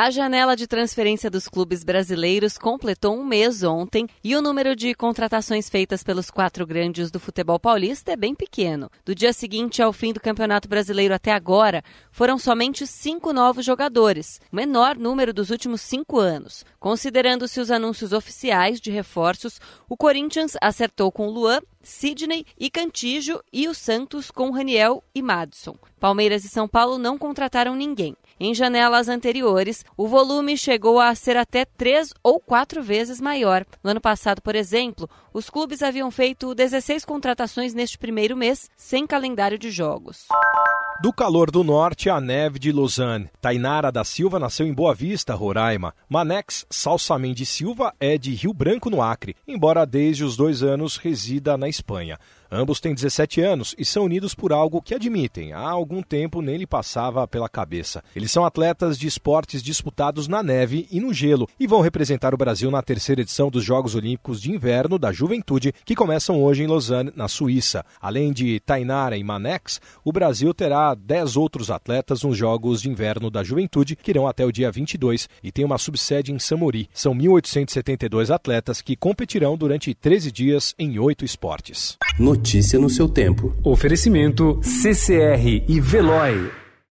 A janela de transferência dos clubes brasileiros completou um mês ontem e o número de contratações feitas pelos quatro grandes do futebol paulista é bem pequeno. Do dia seguinte ao fim do Campeonato Brasileiro até agora, foram somente cinco novos jogadores, o menor número dos últimos cinco anos. Considerando-se os anúncios oficiais de reforços, o Corinthians acertou com Luan, Sidney e Cantígio e o Santos com Raniel e Madison. Palmeiras e São Paulo não contrataram ninguém. Em janelas anteriores, o volume chegou a ser até três ou quatro vezes maior. No ano passado, por exemplo, os clubes haviam feito 16 contratações neste primeiro mês, sem calendário de jogos. Do calor do norte à neve de Lausanne. Tainara da Silva nasceu em Boa Vista, Roraima. Manex Salsamen de Silva é de Rio Branco, no Acre, embora desde os dois anos resida na Espanha. Ambos têm 17 anos e são unidos por algo que admitem, há algum tempo nem lhe passava pela cabeça. Eles são atletas de esportes disputados na neve e no gelo e vão representar o Brasil na terceira edição dos Jogos Olímpicos de Inverno da Juventude, que começam hoje em Lausanne, na Suíça. Além de Tainara e Manex, o Brasil terá 10 outros atletas nos Jogos de Inverno da Juventude, que irão até o dia 22 e tem uma subsede em Samori. São 1.872 atletas que competirão durante 13 dias em oito esportes. Notícia no seu tempo. Oferecimento CCR e Veloy.